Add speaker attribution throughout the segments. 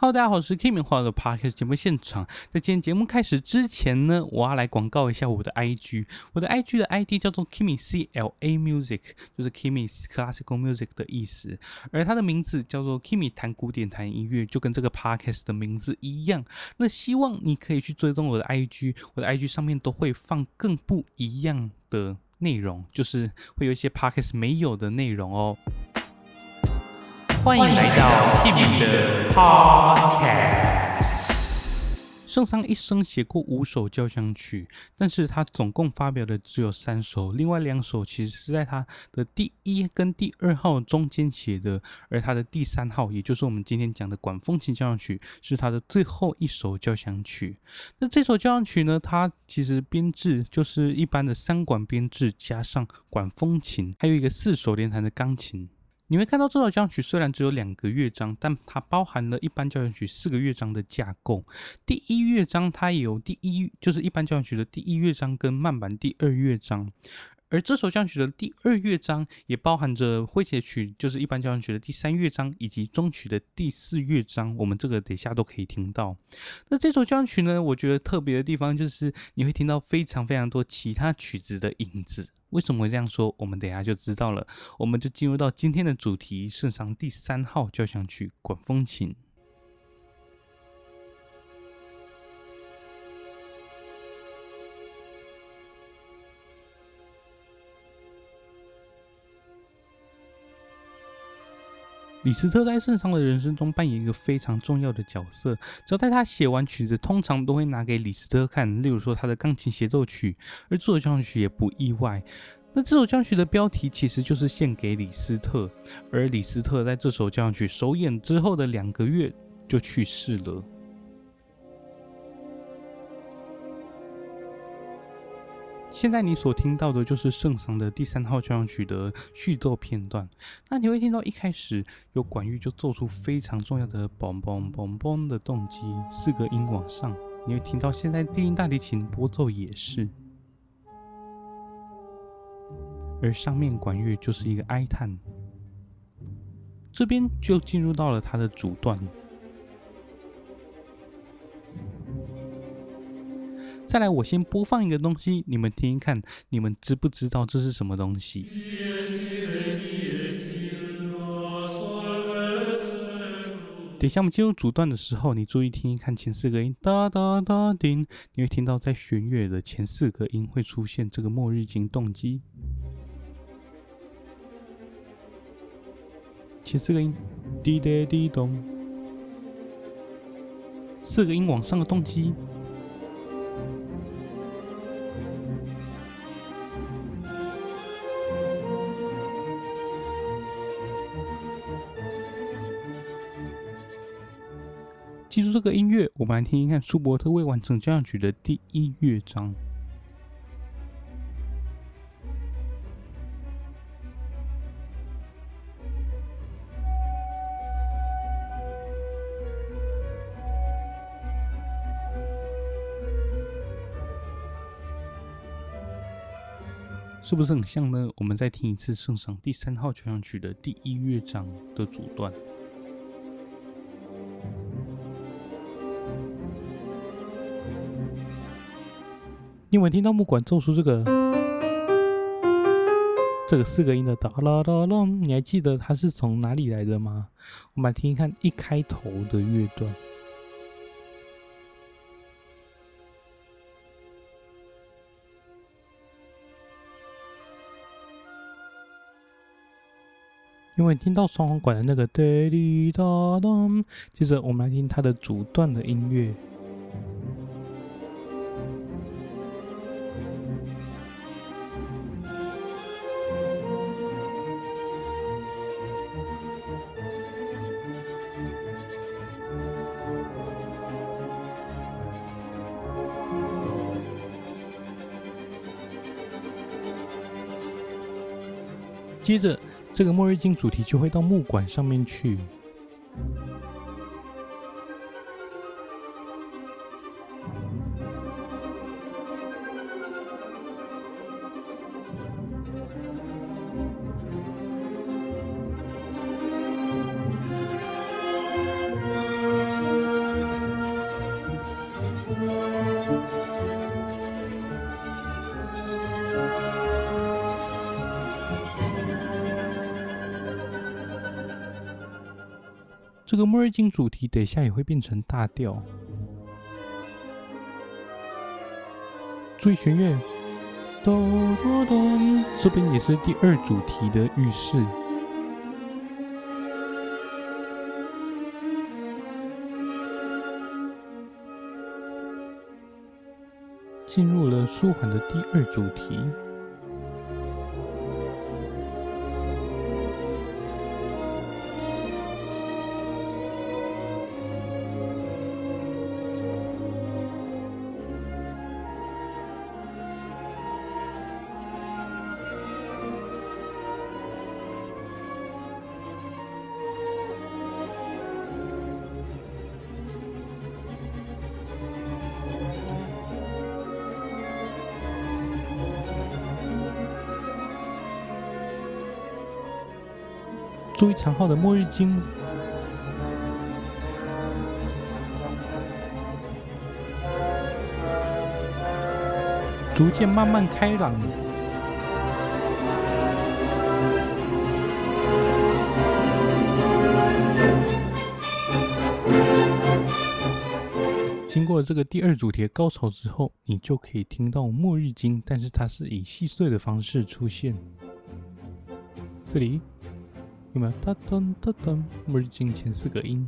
Speaker 1: Hello，大家好，我是 Kimi，欢迎来到 Podcast 节目现场。在今天节目开始之前呢，我要来广告一下我的 IG，我的 IG 的 ID 叫做 Kimi C L A Music，就是 Kimi Classical Music 的意思。而它的名字叫做 Kimi 弹古典弹音乐，就跟这个 Podcast 的名字一样。那希望你可以去追踪我的 IG，我的 IG 上面都会放更不一样的内容，就是会有一些 Podcast 没有的内容哦。欢迎来到 Kimi 的 Podcast。圣桑一生写过五首交响曲，但是他总共发表的只有三首，另外两首其实是在他的第一跟第二号中间写的，而他的第三号，也就是我们今天讲的管风琴交响曲，是他的最后一首交响曲。那这首交响曲呢，它其实编制就是一般的三管编制，加上管风琴，还有一个四手联弹的钢琴。你会看到这首交响曲虽然只有两个乐章，但它包含了一般交响曲四个乐章的架构。第一乐章它有第一，就是一般交响曲的第一乐章跟慢板第二乐章。而这首交响曲的第二乐章也包含着诙谐曲，就是一般交响曲的第三乐章，以及终曲的第四乐章。我们这个等一下都可以听到。那这首交响曲呢，我觉得特别的地方就是你会听到非常非常多其他曲子的影子。为什么会这样说？我们等一下就知道了。我们就进入到今天的主题：圣桑第三号交响曲，管风琴。李斯特在圣桑的人生中扮演一个非常重要的角色。只要在他写完曲子，通常都会拿给李斯特看。例如说他的钢琴协奏曲，而这首交响曲也不意外。那这首交响曲的标题其实就是献给李斯特，而李斯特在这首交响曲首演之后的两个月就去世了。现在你所听到的就是圣桑的第三号交响曲的序奏片段。那你会听到一开始有管乐就奏出非常重要的嘣嘣嘣嘣的动机，四个音往上。你会听到现在低音大提琴拨奏也是，而上面管乐就是一个哀叹。这边就进入到了它的主段。再来，我先播放一个东西，你们听听看，你们知不知道这是什么东西？等一下我们进入主段的时候，你注意听听看前四个音哒哒哒叮，你会听到在弦乐的前四个音会出现这个末日经动机。前四个音滴答滴咚，四个音往上的动机。这个音乐，我们来听听看舒伯特未完成交响曲的第一乐章。是不是很像呢？我们再听一次圣上第三号交响曲的第一乐章的主段。你有没有听到木管奏出这个这个四个音的哒啦哒啦？你还记得它是从哪里来的吗？我们来听听看一开头的乐段。因为听到双簧管的那个哒哩哒哒，接着我们来听它的主段的音乐。接着，这个末日经主题就会到木管上面去。这个末日金主题等一下也会变成大调。注意弦乐，哆哆哆，这边也是第二主题的预示。进入了舒缓的第二主题。注意长号的末日经，逐渐慢慢开朗。经过这个第二主题的高潮之后，你就可以听到末日经，但是它是以细碎的方式出现。这里。有没有哒噔哒噔？末日经前四个音。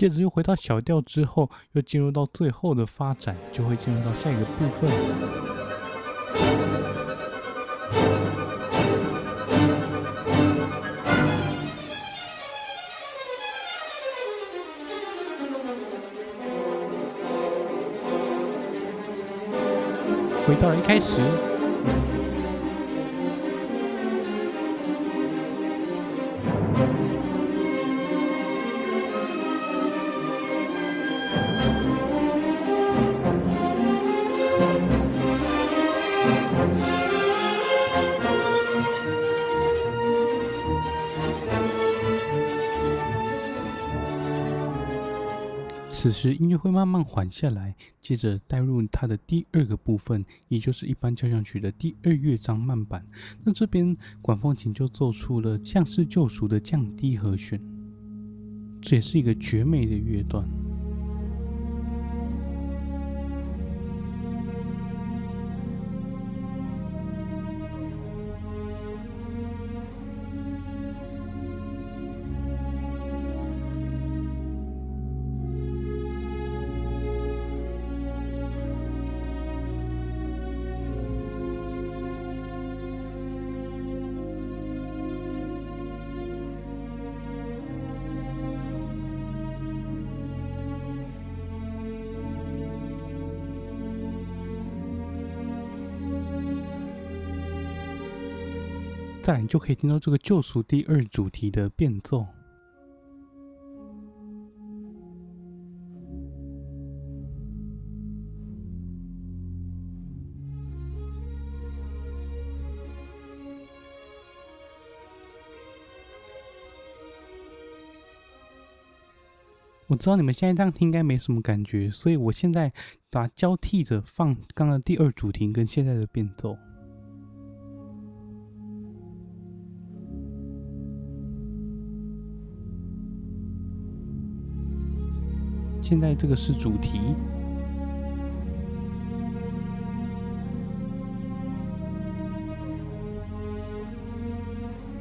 Speaker 1: 接着又回到小调之后，又进入到最后的发展，就会进入到下一个部分。回到了一开始。此时音乐会慢慢缓下来，接着带入它的第二个部分，也就是一般交响曲的第二乐章慢板。那这边管风琴就奏出了像是救赎的降低和弦，这也是一个绝美的乐段。你就可以听到这个救赎第二主题的变奏。我知道你们现在这样听应该没什么感觉，所以我现在把交替着放刚刚第二主题跟现在的变奏。现在这个是主题，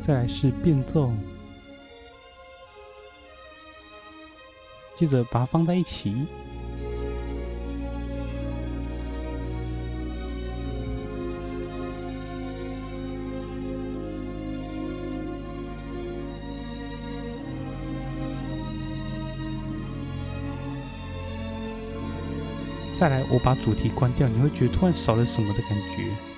Speaker 1: 再来是变奏，接着把它放在一起。再来，我把主题关掉，你会觉得突然少了什么的感觉。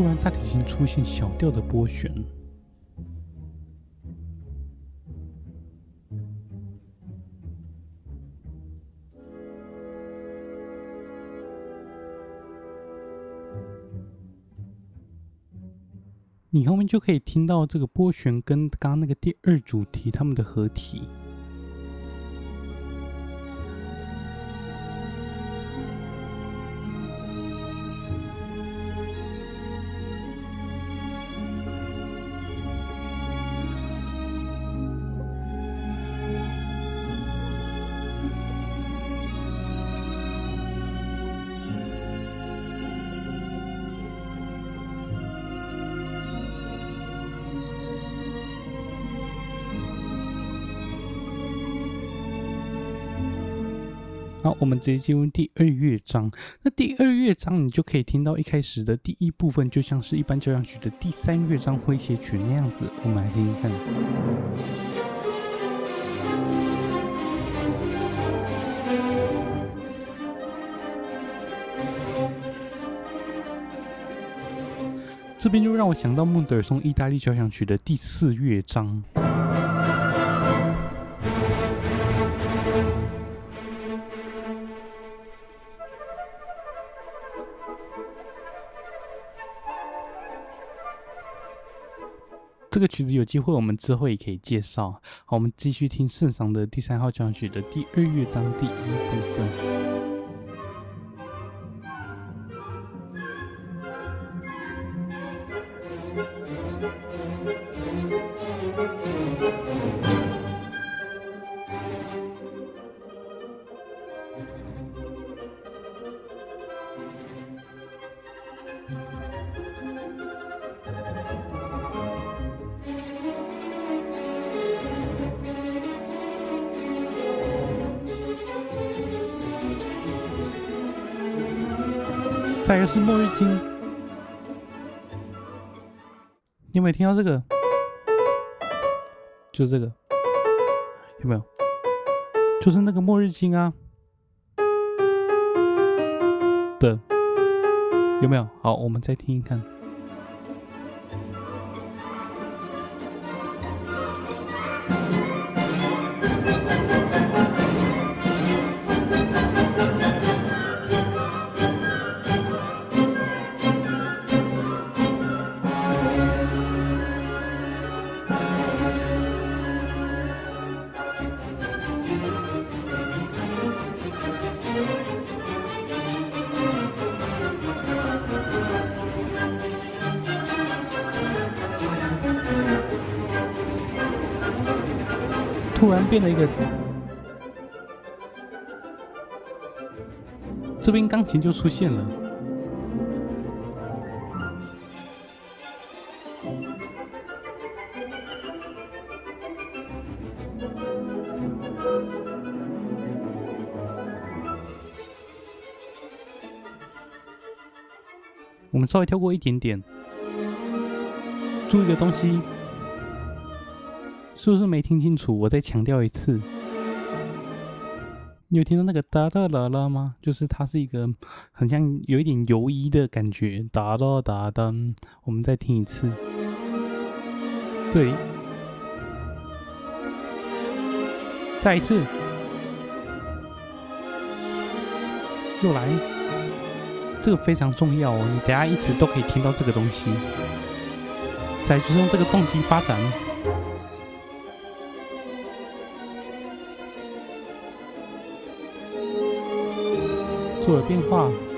Speaker 1: 突然大提琴出现小调的拨弦。你后面就可以听到这个拨弦跟刚刚那个第二主题他们的合体。我们直接进入第二乐章。那第二乐章，你就可以听到一开始的第一部分，就像是一般交响曲的第三乐章诙谐曲那样子。我们来听听看。这边就让我想到孟德尔颂意大利交响曲的第四乐章。这个曲子有机会，我们之后也可以介绍。好，我们继续听圣桑的第三号交响曲的第二乐章第一部分。是末日金，你有没有听到这个？就是这个，有没有？就是那个末日金啊的，有没有？好，我们再听一看。突然变了一个，这边钢琴就出现了。我们稍微跳过一点点，注意的东西。是不是没听清楚？我再强调一次，你有听到那个哒哒啦啦吗？就是它是一个很像有一点游移的感觉，哒哒哒哒。我们再听一次，对，再一次，又来，这个非常重要哦，你等下一直都可以听到这个东西。再就是用这个动机发展。做了变化。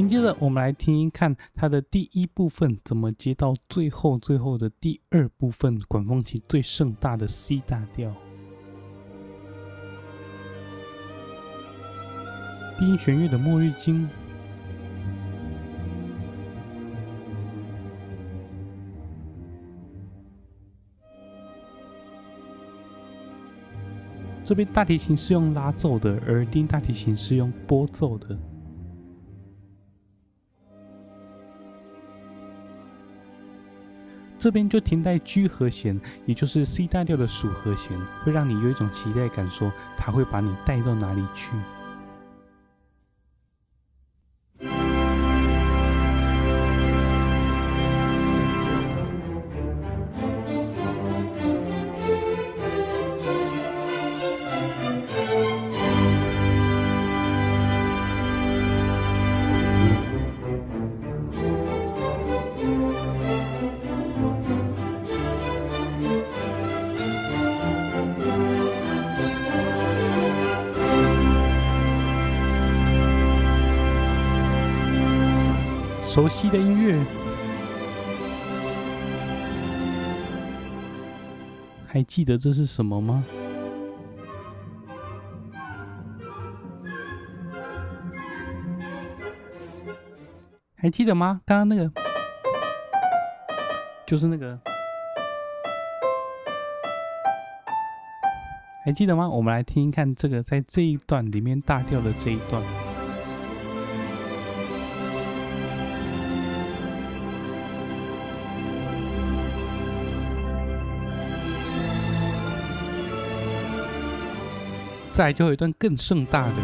Speaker 1: 紧接着，我们来听一看它的第一部分怎么接到最后最后的第二部分，管风琴最盛大的 C 大调。低音弦乐的末日经，这边大提琴是用拉奏的，而低音大提琴是用拨奏的。这边就停在 G 和弦，也就是 C 大调的属和弦，会让你有一种期待感，说它会把你带到哪里去。熟悉的音乐，还记得这是什么吗？还记得吗？刚刚那个，就是那个，还记得吗？我们来听一看这个，在这一段里面大调的这一段。再就有一段更盛大的，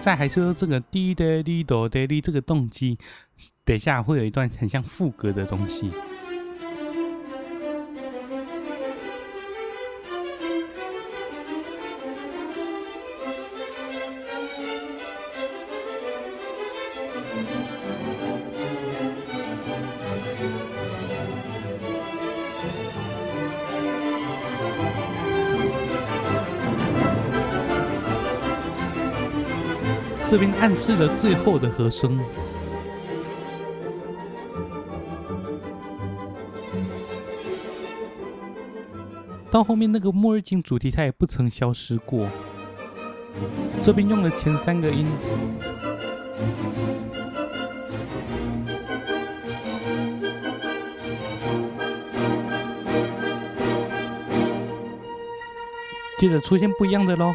Speaker 1: 再还是说这个滴答滴哆答滴这个动机，等一下会有一段很像副歌的东西。这边暗示了最后的和声，到后面那个末日金主题，它也不曾消失过。这边用了前三个音，接着出现不一样的喽。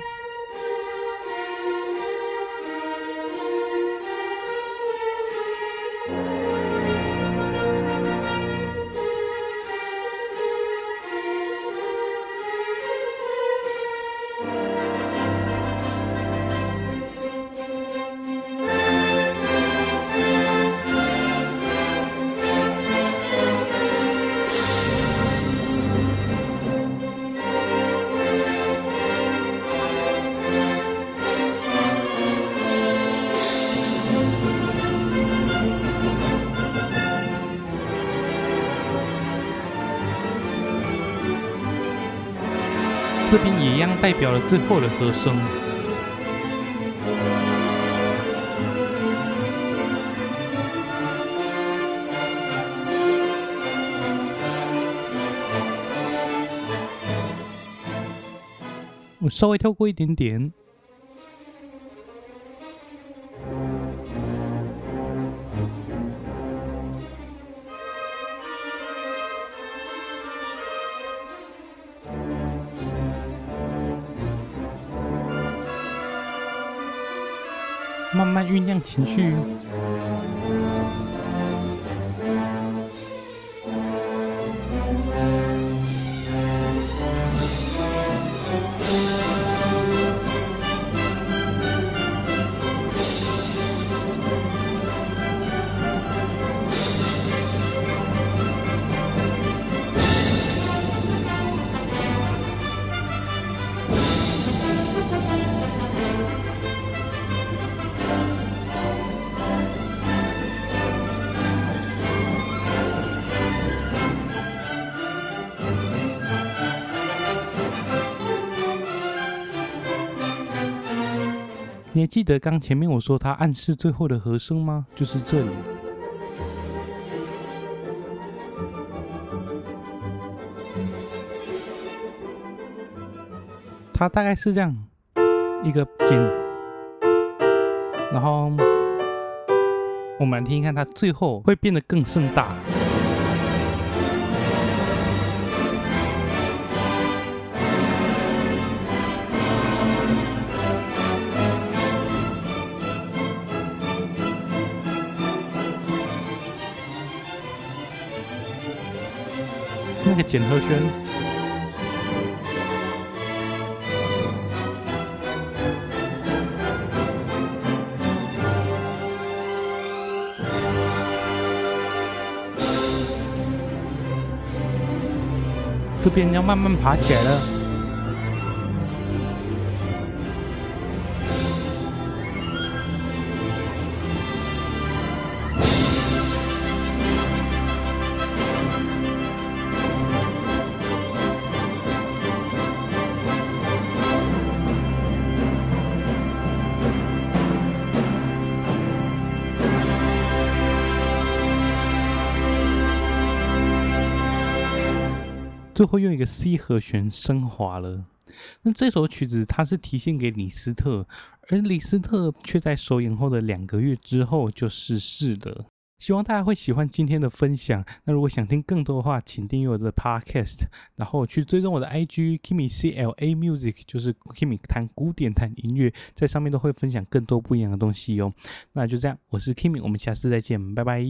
Speaker 1: 这边也一样代表了最后的和声。我稍微跳过一点点。情绪。还记得刚前面我说它暗示最后的和声吗？就是这里。它大概是这样一个紧，然后我们来听一看，它最后会变得更盛大。那个减和弦。这边要慢慢爬起来了。最后用一个 C 和弦升华了。那这首曲子它是题献给李斯特，而李斯特却在首演后的两个月之后就逝世了。希望大家会喜欢今天的分享。那如果想听更多的话，请订阅我的 Podcast，然后去追踪我的 IG Kimmy C L A Music，就是 Kimmy 弹古典弹音乐，在上面都会分享更多不一样的东西哟。那就这样，我是 Kimmy，我们下次再见，拜拜。